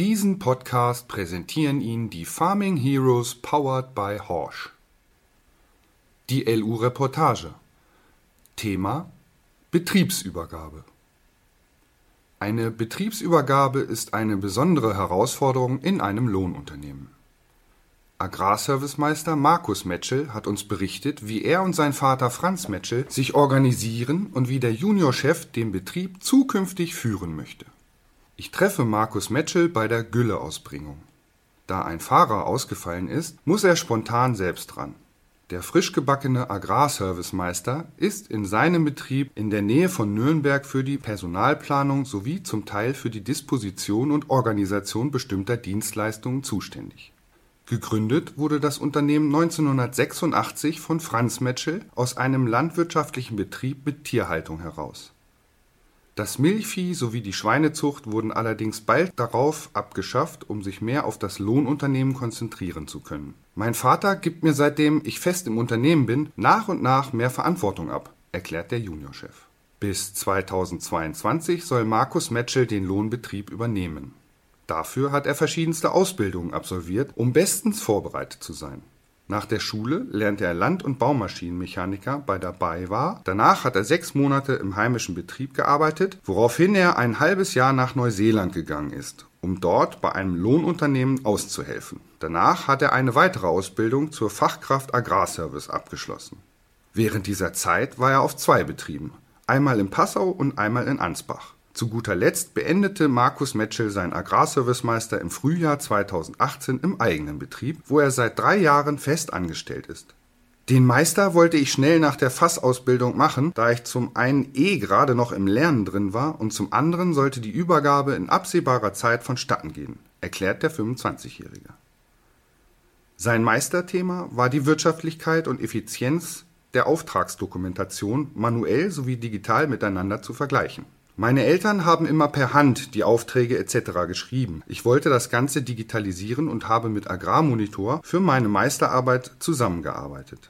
Diesen Podcast präsentieren Ihnen die Farming Heroes powered by Horsch. Die LU Reportage. Thema Betriebsübergabe. Eine Betriebsübergabe ist eine besondere Herausforderung in einem Lohnunternehmen. Agrarservicemeister Markus Metschel hat uns berichtet, wie er und sein Vater Franz Metschel sich organisieren und wie der Juniorchef den Betrieb zukünftig führen möchte. Ich treffe Markus Metschel bei der Gülleausbringung. Da ein Fahrer ausgefallen ist, muss er spontan selbst dran. Der frisch gebackene Agrarservicemeister ist in seinem Betrieb in der Nähe von Nürnberg für die Personalplanung sowie zum Teil für die Disposition und Organisation bestimmter Dienstleistungen zuständig. Gegründet wurde das Unternehmen 1986 von Franz Metschel aus einem landwirtschaftlichen Betrieb mit Tierhaltung heraus das Milchvieh sowie die Schweinezucht wurden allerdings bald darauf abgeschafft, um sich mehr auf das Lohnunternehmen konzentrieren zu können. Mein Vater gibt mir seitdem ich fest im Unternehmen bin, nach und nach mehr Verantwortung ab, erklärt der Juniorchef. Bis 2022 soll Markus Metschel den Lohnbetrieb übernehmen. Dafür hat er verschiedenste Ausbildungen absolviert, um bestens vorbereitet zu sein nach der Schule lernte er Land- und Baumaschinenmechaniker bei der BayWa. Danach hat er sechs Monate im heimischen Betrieb gearbeitet, woraufhin er ein halbes Jahr nach Neuseeland gegangen ist, um dort bei einem Lohnunternehmen auszuhelfen. Danach hat er eine weitere Ausbildung zur Fachkraft Agrarservice abgeschlossen. Während dieser Zeit war er auf zwei Betrieben, einmal in Passau und einmal in Ansbach. Zu guter Letzt beendete Markus Metschel seinen Agrarservicemeister im Frühjahr 2018 im eigenen Betrieb, wo er seit drei Jahren fest angestellt ist. Den Meister wollte ich schnell nach der Fassausbildung machen, da ich zum einen eh gerade noch im Lernen drin war und zum anderen sollte die Übergabe in absehbarer Zeit vonstatten gehen, erklärt der 25-Jährige. Sein Meisterthema war die Wirtschaftlichkeit und Effizienz der Auftragsdokumentation manuell sowie digital miteinander zu vergleichen. Meine Eltern haben immer per Hand die Aufträge etc. geschrieben. Ich wollte das Ganze digitalisieren und habe mit Agrarmonitor für meine Meisterarbeit zusammengearbeitet.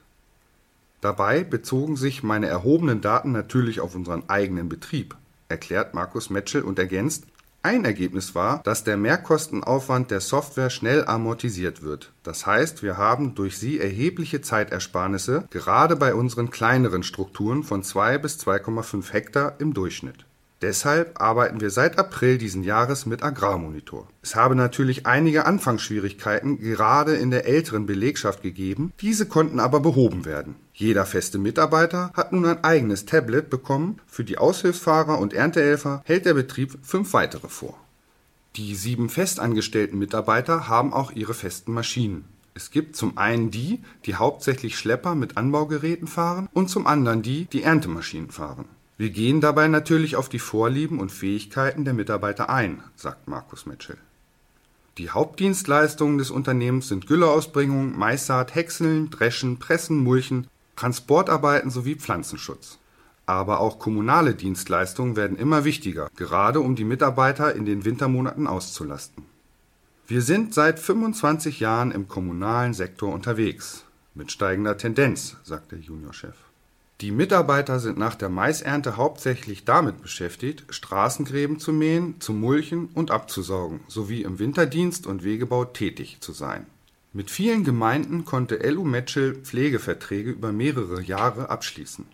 Dabei bezogen sich meine erhobenen Daten natürlich auf unseren eigenen Betrieb, erklärt Markus Metschel und ergänzt, ein Ergebnis war, dass der Mehrkostenaufwand der Software schnell amortisiert wird. Das heißt, wir haben durch sie erhebliche Zeitersparnisse, gerade bei unseren kleineren Strukturen von 2 bis 2,5 Hektar im Durchschnitt. Deshalb arbeiten wir seit April diesen Jahres mit Agrarmonitor. Es habe natürlich einige Anfangsschwierigkeiten gerade in der älteren Belegschaft gegeben, diese konnten aber behoben werden. Jeder feste Mitarbeiter hat nun ein eigenes Tablet bekommen, für die Aushilfsfahrer und Erntehelfer hält der Betrieb fünf weitere vor. Die sieben festangestellten Mitarbeiter haben auch ihre festen Maschinen. Es gibt zum einen die, die hauptsächlich Schlepper mit Anbaugeräten fahren und zum anderen die, die Erntemaschinen fahren. Wir gehen dabei natürlich auf die Vorlieben und Fähigkeiten der Mitarbeiter ein, sagt Markus Mitchell. Die Hauptdienstleistungen des Unternehmens sind Gülleausbringung, Maissaat, Häckseln, Dreschen, Pressen, Mulchen, Transportarbeiten sowie Pflanzenschutz. Aber auch kommunale Dienstleistungen werden immer wichtiger, gerade um die Mitarbeiter in den Wintermonaten auszulasten. Wir sind seit 25 Jahren im kommunalen Sektor unterwegs. Mit steigender Tendenz, sagt der Juniorchef. Die Mitarbeiter sind nach der Maisernte hauptsächlich damit beschäftigt, Straßengräben zu mähen, zu mulchen und abzusaugen sowie im Winterdienst und Wegebau tätig zu sein. Mit vielen Gemeinden konnte LU Metschel Pflegeverträge über mehrere Jahre abschließen.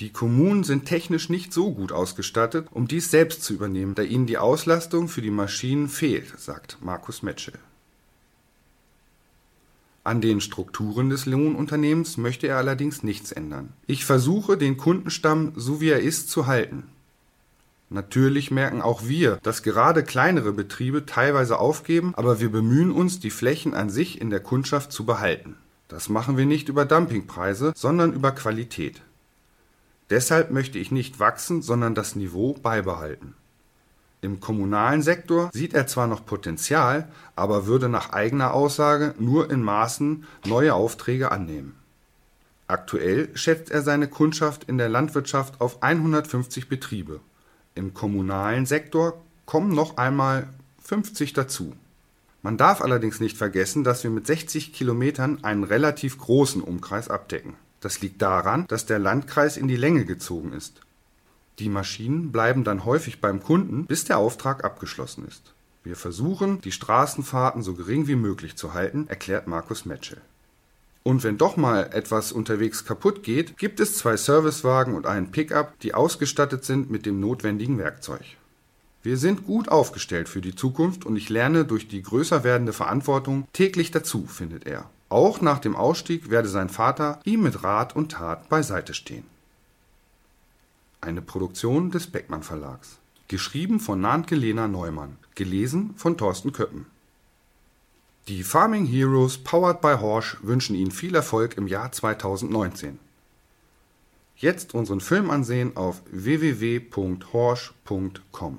Die Kommunen sind technisch nicht so gut ausgestattet, um dies selbst zu übernehmen, da ihnen die Auslastung für die Maschinen fehlt, sagt Markus Metschel. An den Strukturen des Lohnunternehmens möchte er allerdings nichts ändern. Ich versuche, den Kundenstamm so wie er ist zu halten. Natürlich merken auch wir, dass gerade kleinere Betriebe teilweise aufgeben, aber wir bemühen uns, die Flächen an sich in der Kundschaft zu behalten. Das machen wir nicht über Dumpingpreise, sondern über Qualität. Deshalb möchte ich nicht wachsen, sondern das Niveau beibehalten. Im kommunalen Sektor sieht er zwar noch Potenzial, aber würde nach eigener Aussage nur in Maßen neue Aufträge annehmen. Aktuell schätzt er seine Kundschaft in der Landwirtschaft auf 150 Betriebe. Im kommunalen Sektor kommen noch einmal 50 dazu. Man darf allerdings nicht vergessen, dass wir mit 60 Kilometern einen relativ großen Umkreis abdecken. Das liegt daran, dass der Landkreis in die Länge gezogen ist. Die Maschinen bleiben dann häufig beim Kunden, bis der Auftrag abgeschlossen ist. Wir versuchen, die Straßenfahrten so gering wie möglich zu halten, erklärt Markus Metschel. Und wenn doch mal etwas unterwegs kaputt geht, gibt es zwei Servicewagen und einen Pickup, die ausgestattet sind mit dem notwendigen Werkzeug. Wir sind gut aufgestellt für die Zukunft und ich lerne durch die größer werdende Verantwortung täglich dazu, findet er. Auch nach dem Ausstieg werde sein Vater ihm mit Rat und Tat beiseite stehen. Eine Produktion des Beckmann Verlags. Geschrieben von Nantke Lena Neumann. Gelesen von Thorsten Köppen. Die Farming Heroes powered by Horsch wünschen Ihnen viel Erfolg im Jahr 2019. Jetzt unseren Film ansehen auf www.horsch.com.